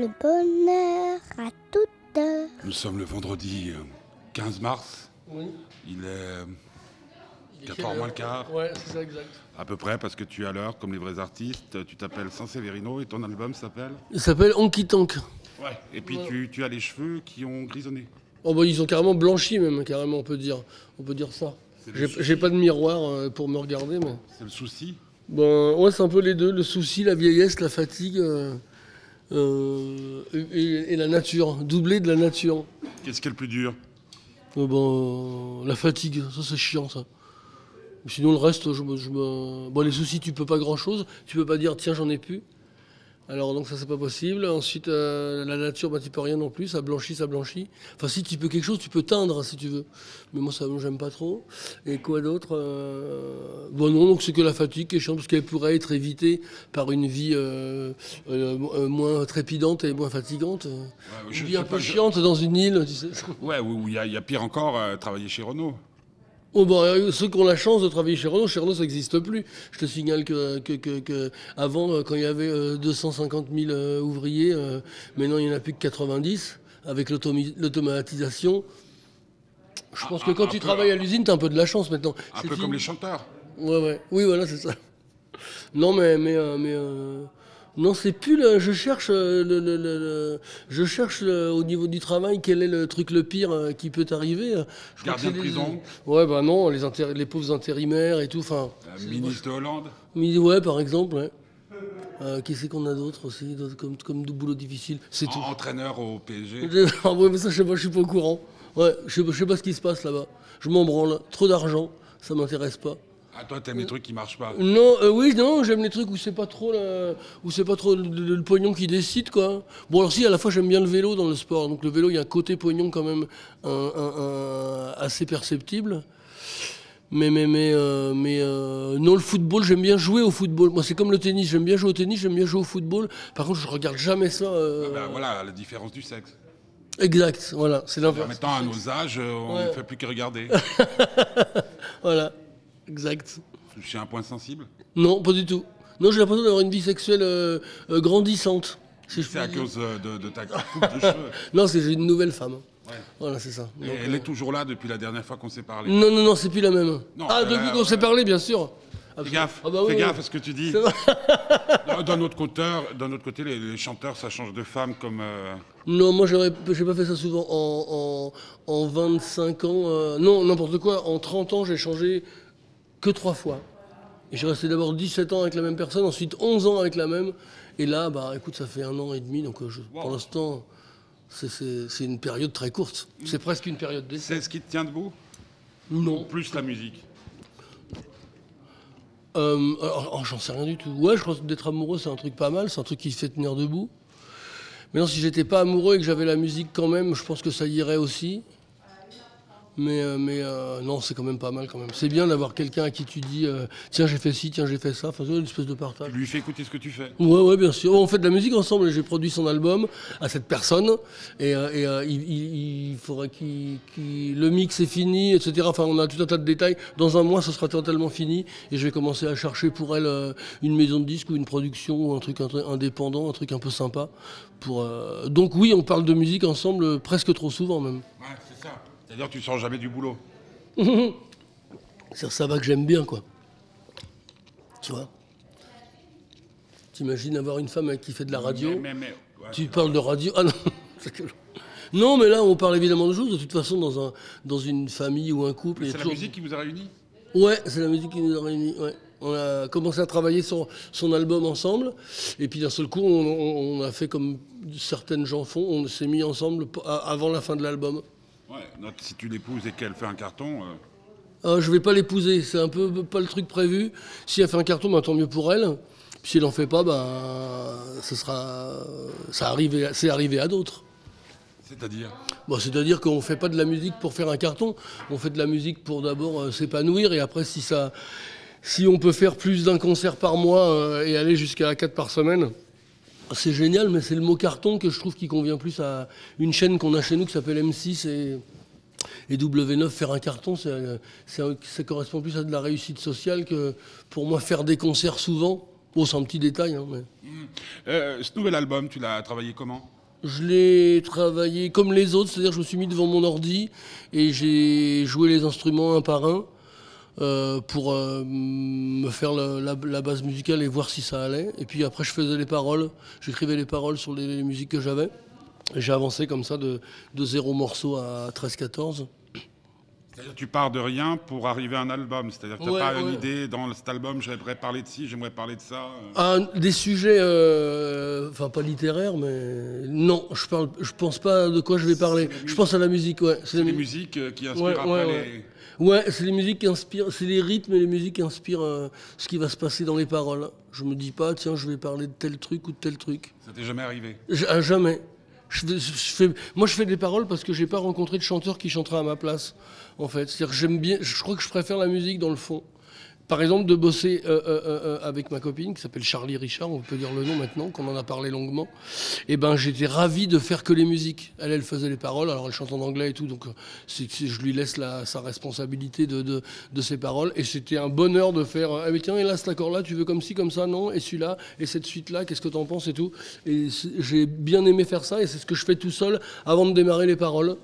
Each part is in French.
le bonheur à toute heure. Nous sommes le vendredi euh, 15 mars. Oui. Il est Il est 4 quelle heures moins le quart, Ouais, c'est ça, exact. à peu près, parce que tu es à l'heure, comme les vrais artistes. Tu t'appelles Saint-Séverino et ton album s'appelle Il s'appelle Honky Tonk. Ouais. Et puis Ouais. tu, tu as les cheveux qui ont grisonné. Oh bah ils ont carrément blanchi même, carrément on peut dire. On peut dire ça. J'ai pas de miroir euh, pour me regarder, mais. C'est le souci. Ben ouais, c'est un peu les deux, le souci, la vieillesse, la fatigue euh, euh, et, et la nature, doublé de la nature. Qu'est-ce qui est le plus dur Euh, ben, la fatigue, ça c'est chiant ça. Sinon le reste, je me, je me- Bon les soucis, tu peux pas grand chose, tu peux pas dire tiens j'en ai plus. Alors donc ça c'est pas possible. Ensuite euh, la nature, bah, tu peux rien non plus, ça blanchit, ça blanchit. Enfin si tu peux quelque chose, tu peux teindre si tu veux. Mais moi ça j'aime pas trop. Et quoi d'autre euh, Bon non, donc c'est que la fatigue qui est chiante parce qu'elle pourrait être évitée par une vie euh, moins trépidante et moins fatigante. Ouais, Une je un peu je- chiante dans une île, tu sais. Ouais, il y, y a pire encore, travailler chez Renault. Oh bah, euh, ceux qui ont la chance de travailler chez Renault, chez Renault ça n'existe plus. Je te signale que, que, que- que avant, euh, quand il y avait euh, 250 000 euh, ouvriers, euh, maintenant il n'y en a plus que 90. Avec l'automatisation, je pense que quand tu peu, travailles à l'usine, tu as un peu de la chance maintenant. Un peu fini. comme les chanteurs. Ouais, ouais. Oui, voilà, c'est ça. Non, mais. mais, mais euh, non, c'est plus le. Je cherche, euh, le, le- le- le- je cherche le- au niveau du travail quel est le truc le pire euh, qui peut arriver. Je Gardien de les- prison. Ouais, bah non, les, intér- les pauvres intérimaires et tout. Enfin. Euh, ministre de Hollande. Mais ouais, par exemple, ouais. Euh, qui c'est qu'on a d'autres aussi, comme, comme de boulot difficile C'est tout. en- entraîneur au PSG. Ah ouais, mais ça, je sais pas, je suis pas au courant. Ouais, je sais, pas- je sais pas ce qui se passe là-bas. Je m'en branle. Trop d'argent, ça m'intéresse pas. Ah, toi, t'aimes les trucs qui marchent pas. Non, euh, oui, non, j'aime les trucs où c'est pas trop la- où c'est pas trop le, le- le pognon qui décide quoi. Bon alors si à la fois j'aime bien le vélo dans le sport, donc le vélo il y a un côté pognon quand même un- un- un- assez perceptible. Mais mais mais euh, mais euh, non le football j'aime bien jouer au football. Moi c'est comme le tennis, j'aime bien jouer au tennis, j'aime bien jouer au football. Par contre je regarde jamais ça. euh, Ah bah, voilà, la différence du sexe. Exact, voilà, c'est l'inverse. Maintenant, à nos âges, on ne Ouais. fait plus que regarder. Voilà, exact. Je suis un point sensible. Non, pas du tout. Non, j'ai l'impression d'avoir une vie sexuelle euh, euh, grandissante. Si C'est à dire. cause euh, de, de ta coupe de cheveux. Non, c'est j'ai une nouvelle femme. Ouais. Voilà, c'est ça. Donc, elle euh, est toujours là depuis la dernière fois qu'on s'est parlé. Non, non, non, c'est plus la même. Non, ah, depuis qu'on s'est parlé, bien sûr. Fais gaffe, Ah bah fais gaffe oui. à ce que tu dis. D'un- autre côté, d'un autre côté les, les chanteurs, ça change de femme comme. euh, Non, moi, j'ai pas fait ça souvent. En, en, en 25 ans, euh, non, n'importe quoi. En 30 ans, j'ai changé que trois fois. Et j'ai resté d'abord 17 ans avec la même personne, ensuite 11 ans avec la même. Et là, bah, écoute, ça fait un an et demi, donc euh, pour l'instant, c'est, une période très courte. C'est presque une période d'essai. C'est ce qui te tient debout? Non. Plus la musique? Euh, alors, oh, j'en sais rien du tout. Ouais, je pense que d'être amoureux, c'est un truc pas mal, c'est un truc qui fait tenir debout. Maintenant, si j'étais pas amoureux et que j'avais la musique quand même, je pense que ça irait aussi. Mais, euh, mais euh, non, c'est quand même pas mal quand même. C'est bien d'avoir quelqu'un à qui tu dis euh, tiens, j'ai fait ci, tiens, j'ai fait ça. Enfin, c'est une espèce de partage. Tu lui fais écouter ce que tu fais. Ouais, ouais, bien sûr. On fait de la musique ensemble et j'ai produit son album à cette personne. Et, et, il, il- il faudrait qu'il. le mix est fini, etc. Enfin, on a tout un tas de détails. Dans un mois, ce sera totalement fini. Et je vais commencer à chercher pour elle une maison de disques ou une production ou un truc indépendant, un truc un peu sympa. Pour, Donc, oui, on parle de musique ensemble presque trop souvent même. Ouais, c'est ça. C'est-à-dire que tu sors jamais du boulot. C'est ça va que j'aime bien, quoi. Tu vois? T'imagines avoir une femme qui fait de la radio Mais, mais, mais- ouais. Tu parles de radio? Ah non Non, mais là, on parle évidemment de choses. De toute façon, dans, un, dans une famille ou un couple. C'est la toujours- musique qui vous a réunis? Ouais, c'est la musique qui nous a réunis. Ouais. On a commencé à travailler sur son album ensemble. Et puis d'un seul coup, on, on- on a fait comme certaines gens font. On s'est mis ensemble avant la fin de l'album. Ouais, note, si tu l'épouses et qu'elle fait un carton, euh, Euh, je vais pas l'épouser, c'est un peu pas le truc prévu. Si elle fait un carton, bah, tant mieux pour elle. Puis si elle en fait pas, bah, ce sera, ça arrive, c'est arrivé à d'autres. c'est-à-dire? Bon, c'est-à-dire qu'on fait pas de la musique pour faire un carton, on fait de la musique pour d'abord euh, s'épanouir et après si ça, si on peut faire plus d'un concert par mois euh, et aller jusqu'à 4 par semaine, c'est génial, mais c'est le mot carton que je trouve qui convient plus à une chaîne qu'on a chez nous qui s'appelle M6 et, et W9. Faire un carton, ça correspond plus à de la réussite sociale que pour moi faire des concerts souvent. Bon, c'est un petit détail, hein, mais... Euh, ce nouvel album, tu l'as travaillé comment? Je l'ai travaillé comme les autres, c'est-à-dire je me suis mis devant mon ordi et j'ai joué les instruments un par un euh, pour euh, me faire la, base musicale et voir si ça allait. Et puis après, je faisais les paroles, j'écrivais les paroles sur les, musiques que j'avais. J'ai avancé comme ça de, de zéro morceau à 13-14. C'est-à-dire tu pars de rien pour arriver à un album. C'est-à-dire que tu n'as Ouais, pas une idée dans cet album, j'aimerais parler de ci, j'aimerais parler de ça. euh. Ah, des sujets, euh, enfin pas littéraires, mais non, je parle, je pense pas de quoi je vais parler. Je pense à la musique, ouais. C'est les mu- musiques euh, qui inspirent Ouais, après les... ouais. C'est les musiques qui inspirent, c'est les rythmes et les musiques qui inspirent euh, ce qui va se passer dans les paroles. Je me dis pas, tiens, je vais parler de tel truc ou de tel truc. Ça t'est jamais arrivé? J- à jamais. Je je fais- moi, je fais des paroles parce que j'ai pas rencontré de chanteur qui chantera à ma place, en fait. C'est-à-dire j'aime bien, je crois que je préfère la musique dans le fond. Par exemple, de bosser euh, euh, euh, avec ma copine qui s'appelle Charlie Richard, on peut dire le nom maintenant, qu'on en a parlé longuement. Et ben, j'étais ravi de faire que les musiques. Elle, faisait les paroles, alors elle chante en anglais et tout, donc je lui laisse la, sa responsabilité de, ses paroles. Et c'était un bonheur de faire. Ah, mais tiens, et là, cet accord-là, tu veux comme ci, comme ça, non Et celui-là, et cette suite-là, qu'est-ce que t'en penses et tout. Et j'ai bien aimé faire ça, et c'est ce que je fais tout seul avant de démarrer les paroles.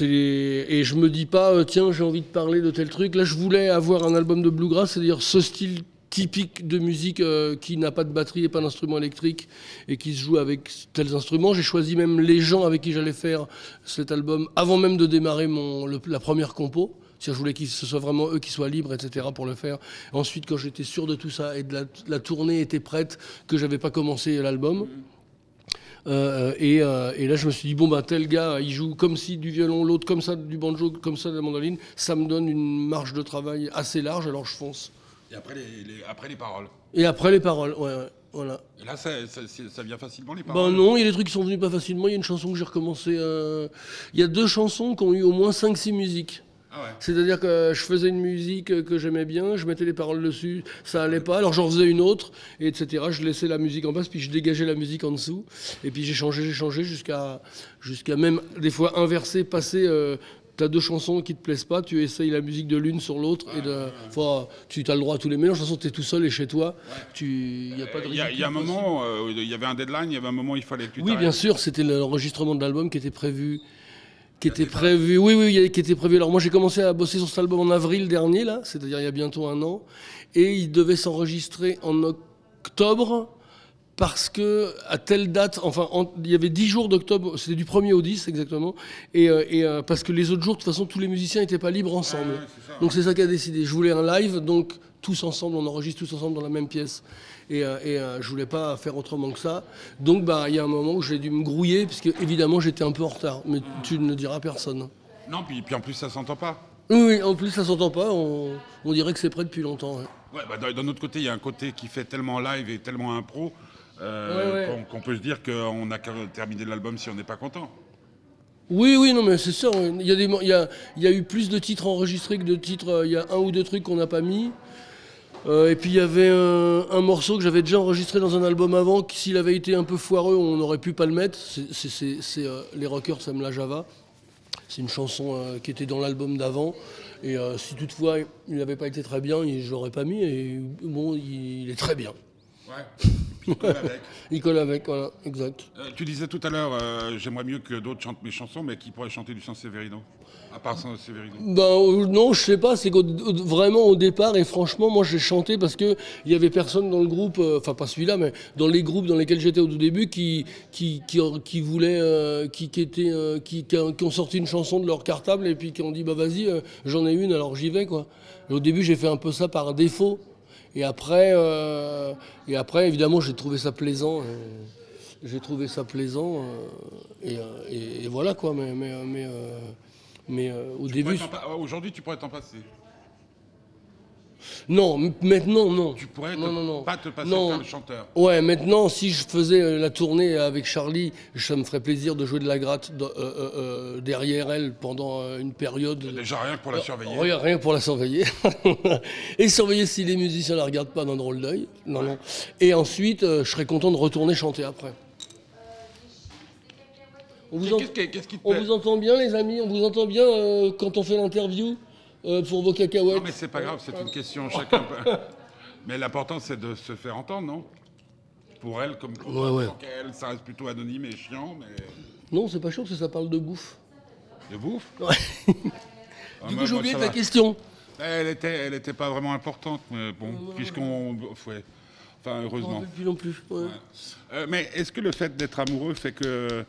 Et je me dis pas, euh, tiens, j'ai envie de parler de tel truc. Là, je voulais avoir un album de bluegrass, c'est-à-dire ce style typique de musique euh, qui n'a pas de batterie et pas d'instrument électrique et qui se joue avec tels instruments. J'ai choisi même les gens avec qui j'allais faire cet album avant même de démarrer mon, la première compo. C'est-à-dire, Je voulais que ce soit vraiment eux qui soient libres, etc. pour le faire. Ensuite, quand j'étais sûr de tout ça et de la, la tournée était prête, que j'avais pas commencé l'album, euh, et, euh, et là, je me suis dit, bon, bah, tel gars, il joue comme si du violon, l'autre comme ça du banjo, comme ça de la mandoline. Ça me donne une marge de travail assez large, alors je fonce. Et après les, les- après les paroles. Et après, les paroles, ouais, ouais, voilà. Et là, ça, ça- vient facilement, les Ben paroles? non, il y a des trucs qui sont venus pas facilement. Il y a une chanson que j'ai recommencé. euh, Il y a deux chansons qui ont eu au moins 5-6 musiques. Ah ouais. C'est-à-dire que je faisais une musique que j'aimais bien, je mettais les paroles dessus, ça allait pas, alors j'en faisais une autre, et etc. Je laissais la musique en basse, puis je dégageais la musique en dessous, et puis j'ai changé, j'ai changé jusqu'à jusqu'à même des fois inverser, passer. Euh, T'as deux chansons qui te plaisent pas, tu essayes la musique de l'une sur l'autre, et de, enfin, tu as le droit à tous les mélanges. De toute façon, t'es tout seul et chez toi, tu, y a pas de Il y, a- il y a un moment, euh, il y avait un deadline, il y avait un moment où il fallait que tu oui, bien sûr, c'était l'enregistrement de l'album qui était prévu. Qui était prévu, oui, oui, qui était prévu. Alors moi j'ai commencé à bosser sur cet album en avril dernier, là, c'est-à-dire il y a bientôt un an, et il devait s'enregistrer en octobre, parce que à telle date, enfin, en- il y avait 10 jours d'octobre, c'était du 1er au 10 exactement, et, euh, et, euh, parce que les autres jours, de toute façon, tous les musiciens n'étaient pas libres ensemble. Ouais, ouais, c'est ça. donc c'est ça qui a décidé. Je voulais un live, donc tous ensemble, on enregistre tous ensemble dans la même pièce. Et, euh, et euh, je voulais pas faire autrement que ça. Donc bah il y a un moment où j'ai dû me grouiller, puisque évidemment j'étais un peu en retard. Mais tu ne le diras à personne. Non, puis, puis en plus, ça s'entend pas. Oui, oui, en plus ça s'entend pas, on, on dirait que c'est prêt depuis longtemps. ouais. Ouais, bah, d'un autre côté, il y a un côté qui fait tellement live et tellement impro euh, Ouais, ouais. qu'on peut se dire qu'on n'a qu'à terminer l'album si on n'est pas content. Oui, oui, non, mais c'est sûr. Il y, a des, mo- il, y a, il y a eu plus de titres enregistrés que de titres. Il y a un ou deux trucs qu'on n'a pas mis. Euh, et puis il y avait un, un morceau que j'avais déjà enregistré dans un album avant, qui s'il avait été un peu foireux, on aurait pu pas le mettre. C'est- euh, Les Rockers Aiment la Java. C'est une chanson euh, qui était dans l'album d'avant. Et euh, si toutefois il n'avait pas été très bien, je l'aurais pas mis. Et bon, il est très bien. Ouais. Il colle avec. Il colle avec, voilà, exact. Euh, tu disais tout à l'heure, euh, j'aimerais mieux que d'autres chantent mes chansons, mais qui pourrait chanter du Sanseverino À part Sanseverino. Ben euh, non, je sais pas. C'est vraiment au départ et franchement, moi j'ai chanté parce que il y avait personne dans le groupe, enfin pas celui-là, mais dans les groupes dans lesquels j'étais au tout début, qui qui qui, qui voulaient, qui qui étaient, qui, qui, ont- sorti une chanson de leur cartable et puis qui ont dit bah vas-y, j'en ai une, alors j'y vais quoi. Et au début, j'ai fait un peu ça par défaut. Et après, euh, et après, évidemment, j'ai trouvé ça plaisant. euh, j'ai trouvé ça plaisant. euh, et, et- et voilà quoi. Mais mais mais, mais au Tu début. Aujourd'hui, tu pourrais t'en passer. Non, maintenant non. Tu pourrais non, te- non, non. pas te passer Non. faire le chanteur. Ouais, maintenant, si je faisais euh, la tournée avec Charlie, ça me ferait plaisir de jouer de la gratte euh, euh, derrière elle pendant une période. Déjà rien que pour la surveiller. Rien, rien pour la surveiller. Et surveiller si les musiciens la regardent pas d'un drôle d'œil. Non, non. Et ensuite, euh, je serais content de retourner chanter après. On vous, en- qu'est-ce qui te on vous entend bien, les amis? On vous entend bien quand on fait l'interview? Euh, pour vos cacahuètes Non, mais c'est pas grave, c'est une question. Chacun peut. Mais l'important, c'est de se faire entendre, non? Pour elle, comme pour Ouais, ouais. qu'elle, ça reste plutôt anonyme et chiant, mais Non, c'est pas chaud parce que ça parle de bouffe. de bouffe? Ouais. Ah, du coup, j'ai oublié ta va. question. Elle était, elle était pas vraiment importante, mais bon, puisqu'on, ouais. Enfin, heureusement. plus non plus. ouais. Euh, mais est-ce que le fait d'être amoureux fait que euh,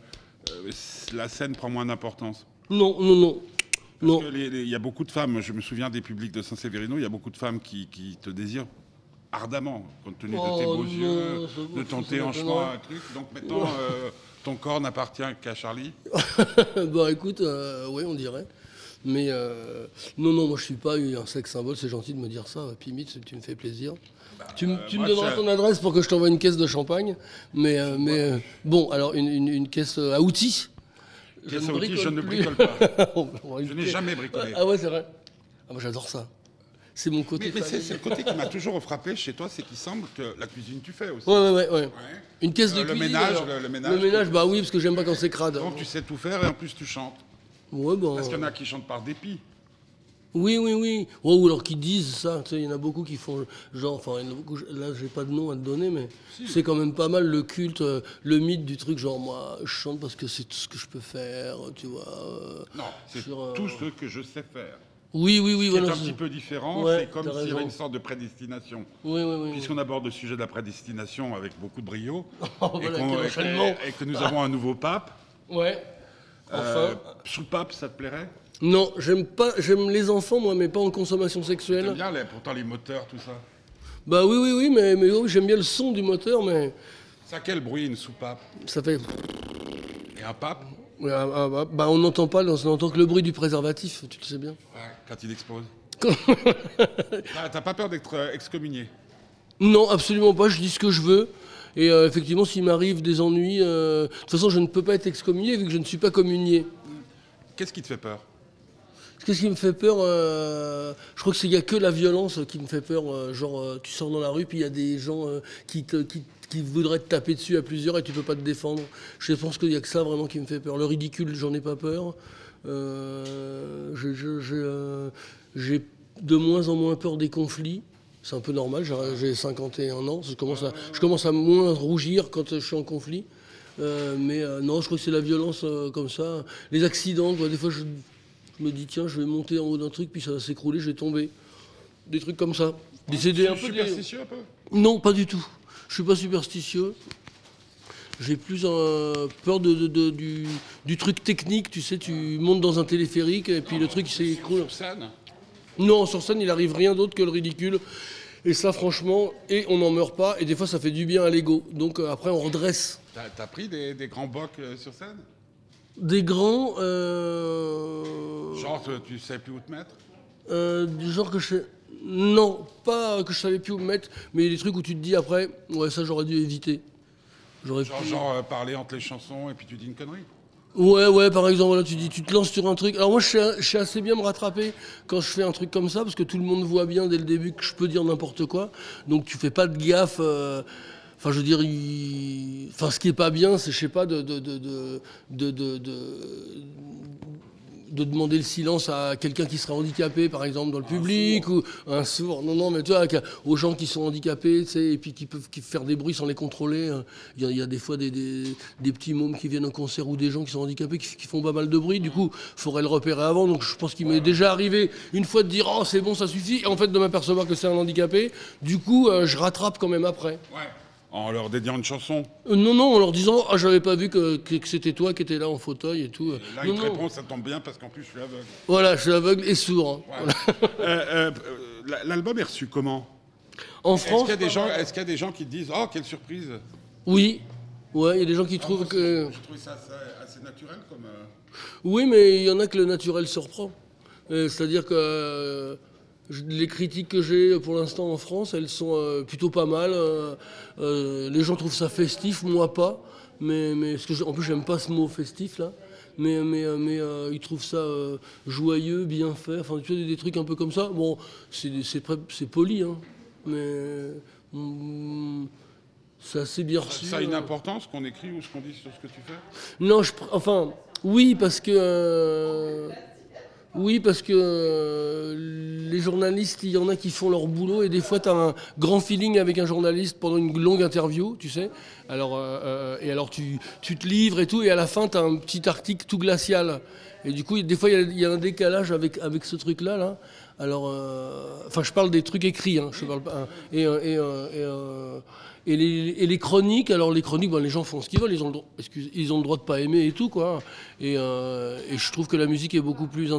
la scène prend moins d'importance? Non, non, non. Parce Non. que les- les- il y a beaucoup de femmes, je me souviens des publics de Saint-Séverino, il y a beaucoup de femmes qui, qui te désirent ardemment, compte tenu de tes Oh beaux non, yeux, de ton déhanchement, un truc. Donc maintenant, euh, ton corps n'appartient qu'à Charlie. bah écoute, euh, oui, on dirait. Mais euh, non, non, moi je suis pas un sexe symbole, c'est gentil de me dire ça. Pimite, tu me fais plaisir. tu me, tu me donneras ton adresse pour que je t'envoie une caisse de champagne. Mais, euh, mais bon, alors une, une- une caisse à outils. Ne je ne bricole pas. Voir une Je n'ai jamais bricolé. Ah ouais, c'est vrai. Ah moi j'adore ça. C'est mon côté. Mais, mais c'est le côté qui m'a toujours frappé chez toi, c'est qu'il semble que la cuisine tu fais aussi. Ouais, ouais, ouais, ouais. Une caisse de Euh, le cuisine. ménage, alors. le- le ménage, ménage, tu- bah oui, parce que j'aime pas quand c'est crade. Donc tu sais tout faire et en plus tu chantes. Ouais, bon. Parce qu'il y en a qui chantent par dépit. Oui, oui, oui. Ou alors qui disent ça. Tu sais, il y en a beaucoup qui font genre, enfin, il y en a beaucoup, là, j'ai pas de nom à te donner, mais c'est quand même pas mal le culte, euh, le mythe du truc, genre, moi, je chante parce que c'est tout ce que je peux faire, tu vois. euh. Non, c'est Sur, euh, tout ce que je sais faire. Oui, oui, oui, Ce qui est voilà. un petit peu différent, Ouais, c'est comme s'il y avait une sorte de prédestination. Oui, oui, oui. Puisqu'on aborde le sujet de la prédestination avec beaucoup de brio, Oh, et, voilà, que nous avons un nouveau pape, Ouais. Enfin. euh, sous-pape, ça te plairait? Non, j'aime pas, j'aime les enfants, moi, mais pas en consommation T'aimes sexuelle. bien les, pourtant les moteurs, tout ça? Bah oui, oui, oui, mais, mais oui, j'aime bien le son du moteur, mais Ça quel bruit une soupape? ça fait. Et un pape? Ouais, ah, ah, bah, bah, on n'entend pas, on n'entend que le bruit du préservatif, tu le sais bien. Ouais, quand il explose. T'as pas peur d'être euh, excommunié? Non, absolument pas, je dis ce que je veux. Et euh, effectivement, s'il m'arrive des ennuis, euh, de toute façon, je ne peux pas être excommunié vu que je ne suis pas communié. Qu'est-ce qui te fait peur? Qu'est-ce qui me fait peur euh, Je crois que c'est- il n'y a que la violence qui me fait peur. euh, genre, euh, tu sors dans la rue, puis il y a des gens qui, te, voudraient te taper dessus à plusieurs et tu peux pas te défendre. Je pense qu'il n'y a que ça vraiment qui me fait peur. Le ridicule, j'en ai pas peur. J'ai de moins en moins peur des conflits. C'est un peu normal, j'ai- j'ai 51 ans, je commence, à, moins rougir quand je suis en conflit. Mais non, je crois que c'est la violence comme ça. Les accidents, des fois je me dis tiens, je vais monter en haut d'un truc, puis ça va s'écrouler, je vais tomber. Des trucs comme ça. Décéder un peu. des- Superstitieux un peu? Non, pas du tout. Je suis pas superstitieux. J'ai plus euh, peur de, de- de- du, du truc technique, tu sais, tu montes dans un téléphérique et puis le truc s'écroule. Sur scène? Non, sur scène, il arrive rien d'autre que le ridicule. Et ça, franchement, et on n'en meurt pas, et des fois, ça fait du bien à l'ego. Donc euh, après, on redresse. T'as pris des, des grands bocs euh, sur scène? Des grands, euh, Genre, tu, tu sais plus où te mettre? euh, du genre que je sais. Non, pas que je savais plus où me mettre, mais des trucs où tu te dis après, ouais, ça j'aurais dû éviter. J'aurais Genre, pu- genre, euh, parler entre les chansons et puis tu dis une connerie Ouais, ouais, par exemple, voilà, tu dis, tu te lances sur un truc. Alors moi, je sais, je sais assez bien me rattraper quand je fais un truc comme ça, parce que tout le monde voit bien dès le début que je peux dire n'importe quoi. Donc tu fais pas de gaffe. euh, Enfin, je veux dire, il- enfin, ce qui est pas bien, c'est, je sais pas, de de, de, de, de, de- de- de demander le silence à quelqu'un qui serait handicapé, par exemple, dans le public, ou un sourd. Non, non, mais tu vois, aux gens qui sont handicapés, tu sais, et puis qui peuvent qui faire des bruits sans les contrôler. hein. Il y, a- il y a des fois des, des, des petits mômes qui viennent au concert ou des gens qui sont handicapés qui, qui font pas mal de bruit. Du coup, il faudrait le repérer avant. Donc, je pense qu'il m'est déjà arrivé une fois de dire oh c'est bon, ça suffit, et en fait de m'apercevoir que c'est un handicapé. Du coup, euh, je rattrape quand même après. Ouais. En leur dédiant une chanson. Euh, non, non, en leur disant ah j'avais pas vu que, que, que c'était toi qui étais là en fauteuil et tout. Là, Non, te non. répondent, ça tombe bien parce qu'en plus, je suis aveugle. Voilà, je suis aveugle et sourd. hein. Euh, euh, euh, L'album est reçu comment? En Est-ce France, qu'il y, est-ce qu'il y a des gens qui te disent Oh, quelle surprise? Oui. Ouais, il y a des gens qui trouvent que. J'ai trouvé ça assez, assez naturel comme. Oui, mais il y en a que le naturel surprend. C'est-à-dire que je- les critiques que j'ai pour l'instant en France, elles sont euh, plutôt pas mal. euh, euh, les gens trouvent ça festif, moi pas. Mais, mais parce que je- en plus, j'aime pas ce mot festif là. Mais, mais, mais ils trouvent ça joyeux, bien fait. Enfin, tu vois, des, trucs un peu comme ça. Bon, c'est poli, hein. Mais. hum, c'est assez bien reçu. Ça a une importance qu'on écrit ou ce qu'on dit sur ce que tu fais? Non, je, enfin, oui, parce que. euh, Oui, parce que euh, les journalistes, il y en a qui font leur boulot et des fois, tu as un grand feeling avec un journaliste pendant une longue interview, tu sais. Alors, euh, euh, et alors, tu, tu te livres et tout, et à la fin, tu as un petit article tout glacial. Et du coup, des fois, il y a- un décalage avec, avec ce truc-là. Là. Alors, euh, enfin, je parle des trucs écrits, hein, je parle hein. Et, et, les, chroniques, alors les chroniques, ben, les gens font ce qu'ils veulent, ils ont, le droit, excuse- ils ont le droit de pas aimer et tout, quoi. Et, je trouve que la musique est beaucoup plus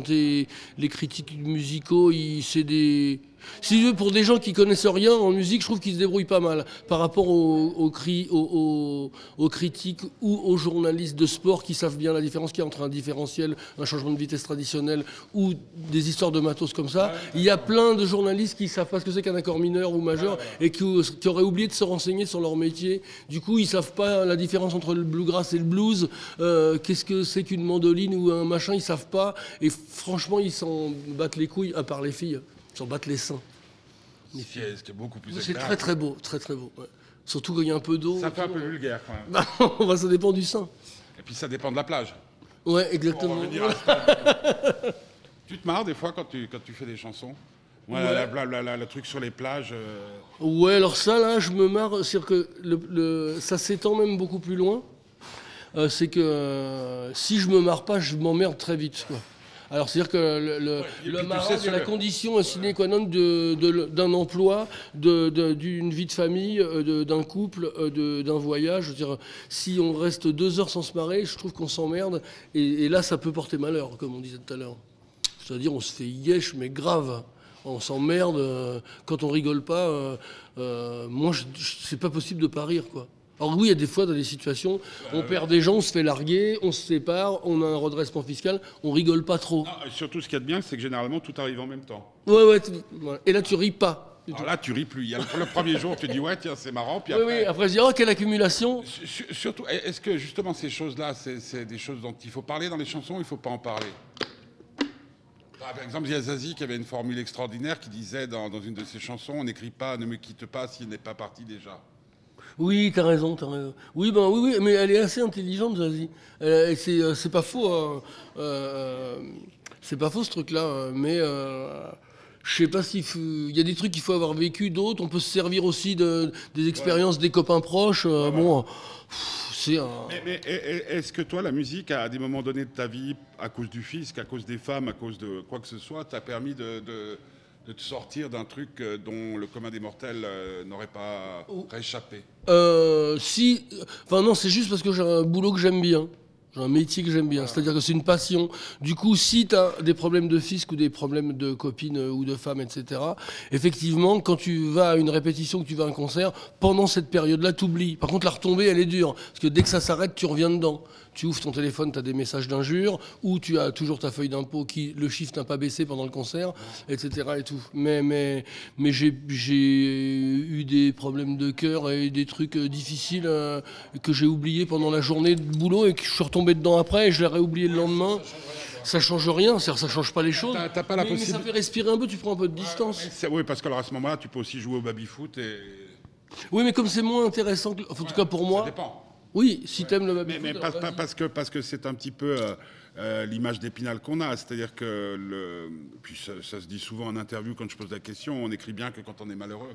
Les critiques musicaux, c'est des. Si tu veux, pour des gens qui connaissent rien en musique, je trouve qu'ils se débrouillent pas mal par rapport aux, aux, cri- aux- aux- aux critiques ou aux journalistes de sport qui savent bien la différence qu'il y a entre un différentiel, un changement de vitesse traditionnel ou des histoires de matos comme ça. Il y a plein de journalistes qui savent pas ce que c'est qu'un accord mineur ou majeur et qui, qui auraient oublié de se renseigner sur leur métier. Du coup, ils savent pas la différence entre le bluegrass et le blues. euh, Qu'est-ce que c'est qu'une mandoline ou un machin Ils savent pas. Et franchement, ils s'en battent les couilles, à part les filles. Ils s'en battent les seins. Ce qui est, ce qui est beaucoup plus C'est très très beau, très très beau. ouais. Surtout quand il y a un peu d'eau. Ça fait un peu vulgaire quand même. Bah, ça dépend du sein. Et puis ça dépend de la plage. Ouais, exactement. à tu te marres des fois quand tu, quand tu fais des chansons Ouais, la- la- la- la- le truc sur les plages. euh, Ouais, alors ça, là, je me marre. C'est-à-dire que le, le- ça s'étend même beaucoup plus loin. Euh, c'est que euh, si je me marre pas, je m'emmerde très vite. quoi. Alors, c'est-à-dire que le, le, et le puis tu marrage sais, est sur la condition sine qua non d'un emploi, de- de- d'une vie de famille, euh, d'un couple, euh, d'un voyage. Je veux dire, si on reste deux heures sans se marrer, je trouve qu'on s'emmerde. Et, et là, ça peut porter malheur, comme on disait tout à l'heure. C'est-à-dire, on se fait yesh, mais grave. On s'emmerde. euh, quand on rigole pas, euh, euh, moi, c'est pas possible de pas rire, quoi. Alors oui, il y a des fois dans des situations, on perd des gens, on se fait larguer, on se sépare, on a un redressement fiscal, on rigole pas trop. non, et surtout, ce qu'il y a de bien, c'est que généralement tout arrive en même temps. Ouais, ouais. tu- voilà. Et là, tu ris pas. du Alors tout. là, tu ris plus. Il y a le, le premier jour, tu dis ouais, tiens, c'est marrant. Puis Oui, après, oui. Après, je dis, oh, quelle accumulation. Su- su- Surtout, est-ce que justement ces choses-là, c'est c'est des choses dont il faut parler dans les chansons ou il ne faut pas en parler? Ah, Par exemple, il y a Zazie qui avait une formule extraordinaire qui disait dans, dans une de ses chansons On n'écrit pas Ne me quitte pas s'il n'est pas parti déjà. Oui, t'as raison, t'as raison. Oui, ben oui, oui, mais elle est assez intelligente, Zazie. Euh, c'est, c'est pas faux. hein. Euh, c'est pas faux ce truc-là, mais euh, je sais pas s'il faut. Il y a des trucs qu'il faut avoir vécu, d'autres. On peut se servir aussi de, des expériences des copains proches. euh, Bon, c'est un. Mais, mais est- est- est-ce que toi, la musique, à des moments donnés de ta vie, à cause du fisc, à cause des femmes, à cause de quoi que ce soit, t'a permis de, de- de te sortir d'un truc euh, dont le commun des mortels euh, n'aurait pas réchappé Euh, si, enfin non, c'est juste parce que j'ai un boulot que j'aime bien. J'ai un métier que j'aime bien, c'est-à-dire que c'est une passion. Du coup, si tu as des problèmes de fisc ou des problèmes de copines euh, ou de femmes, etc., effectivement, quand tu vas à une répétition, que tu vas à un concert, pendant cette période-là, tu oublies. Par contre, la retombée, elle est dure. Parce que dès que ça s'arrête, tu reviens dedans. Tu ouvres ton téléphone, tu as des messages d'injures, ou tu as toujours ta feuille d'impôt qui, le chiffre n'a pas baissé pendant le concert, etc. Et tout. Mais, mais, mais j'ai eu des problèmes de cœur et des trucs euh, difficiles euh, que j'ai oubliés pendant la journée de boulot et que je suis retombé dedans après et je l'ai oublié le lendemain. Ça change rien, c'est-à-dire ça change pas les choses. T'as- t'as pas la mais, mais ça fait respirer un peu, tu prends un peu de distance. C'est- Oui, parce que alors à ce moment-là, tu peux aussi jouer au baby-foot et. Oui, mais comme c'est moins intéressant, que, enfin, en tout cas pour Ça moi. dépend. Oui, si t'aimes le Mais, baby mais pas- pas- parce que parce que c'est un petit peu euh, euh, l'image d'Épinal qu'on a, c'est-à-dire que le, puis ça, ça se dit souvent en interview quand je pose la question, on écrit bien que quand on est malheureux.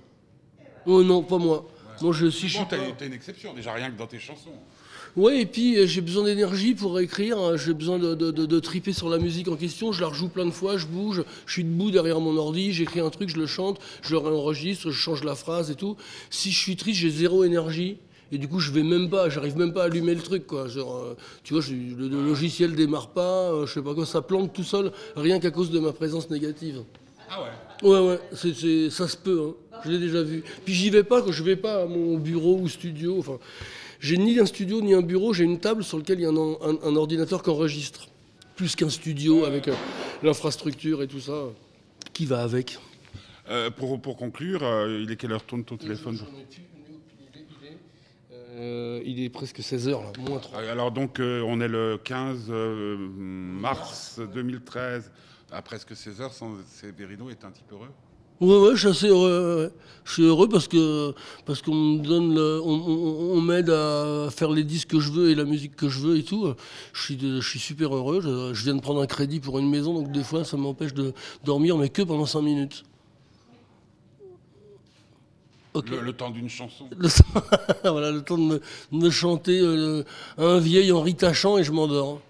Oh non, pas moi. Moi je suis. Bon, t'as une exception, déjà rien que dans tes chansons. Ouais, et puis euh, j'ai besoin d'énergie pour écrire, hein. j'ai besoin de, de, de- de triper sur la musique en question, je la rejoue plein de fois, je bouge, je suis debout derrière mon ordi, j'écris un truc, je le chante, je le réenregistre, je change la phrase et tout. Si je suis triste, j'ai zéro énergie. Et du coup, je vais même pas, j'arrive même pas à allumer le truc, quoi. Genre, euh, tu vois, je- le, le logiciel démarre pas, euh, je sais pas quoi, ça plante tout seul, rien qu'à cause de ma présence négative. Ah ouais. Ouais, ouais, c'est, c'est- ça se peut, hein. Je l'ai déjà vu. Puis j'y vais pas quand je vais pas à mon bureau ou studio. Enfin, j'ai ni un studio ni un bureau, j'ai une table sur laquelle il y a un, un- un ordinateur qui enregistre. Plus qu'un studio avec euh, l'infrastructure et tout ça qui va avec? Euh, pour, pour conclure, euh, il est quelle heure tourne ton téléphone? Euh, il est presque 16h là, moins 3. Euh, Alors donc euh, on est le 15 euh, mars 2013, à presque 16 heures, sans Séverino est un type heureux? Ouais, ouais, je suis assez heureux. ouais. Je suis heureux parce que parce qu'on me donne, le- on, on- on m'aide à faire les disques que je veux et la musique que je veux et tout. Je suis, de- je suis super heureux. Je, je viens de prendre un crédit pour une maison, donc des fois ça m'empêche de dormir, mais que pendant 5 minutes. Le, le temps d'une chanson. Le, voilà, le temps de me, de me chanter euh, un vieil Henri Tachant et je m'endors.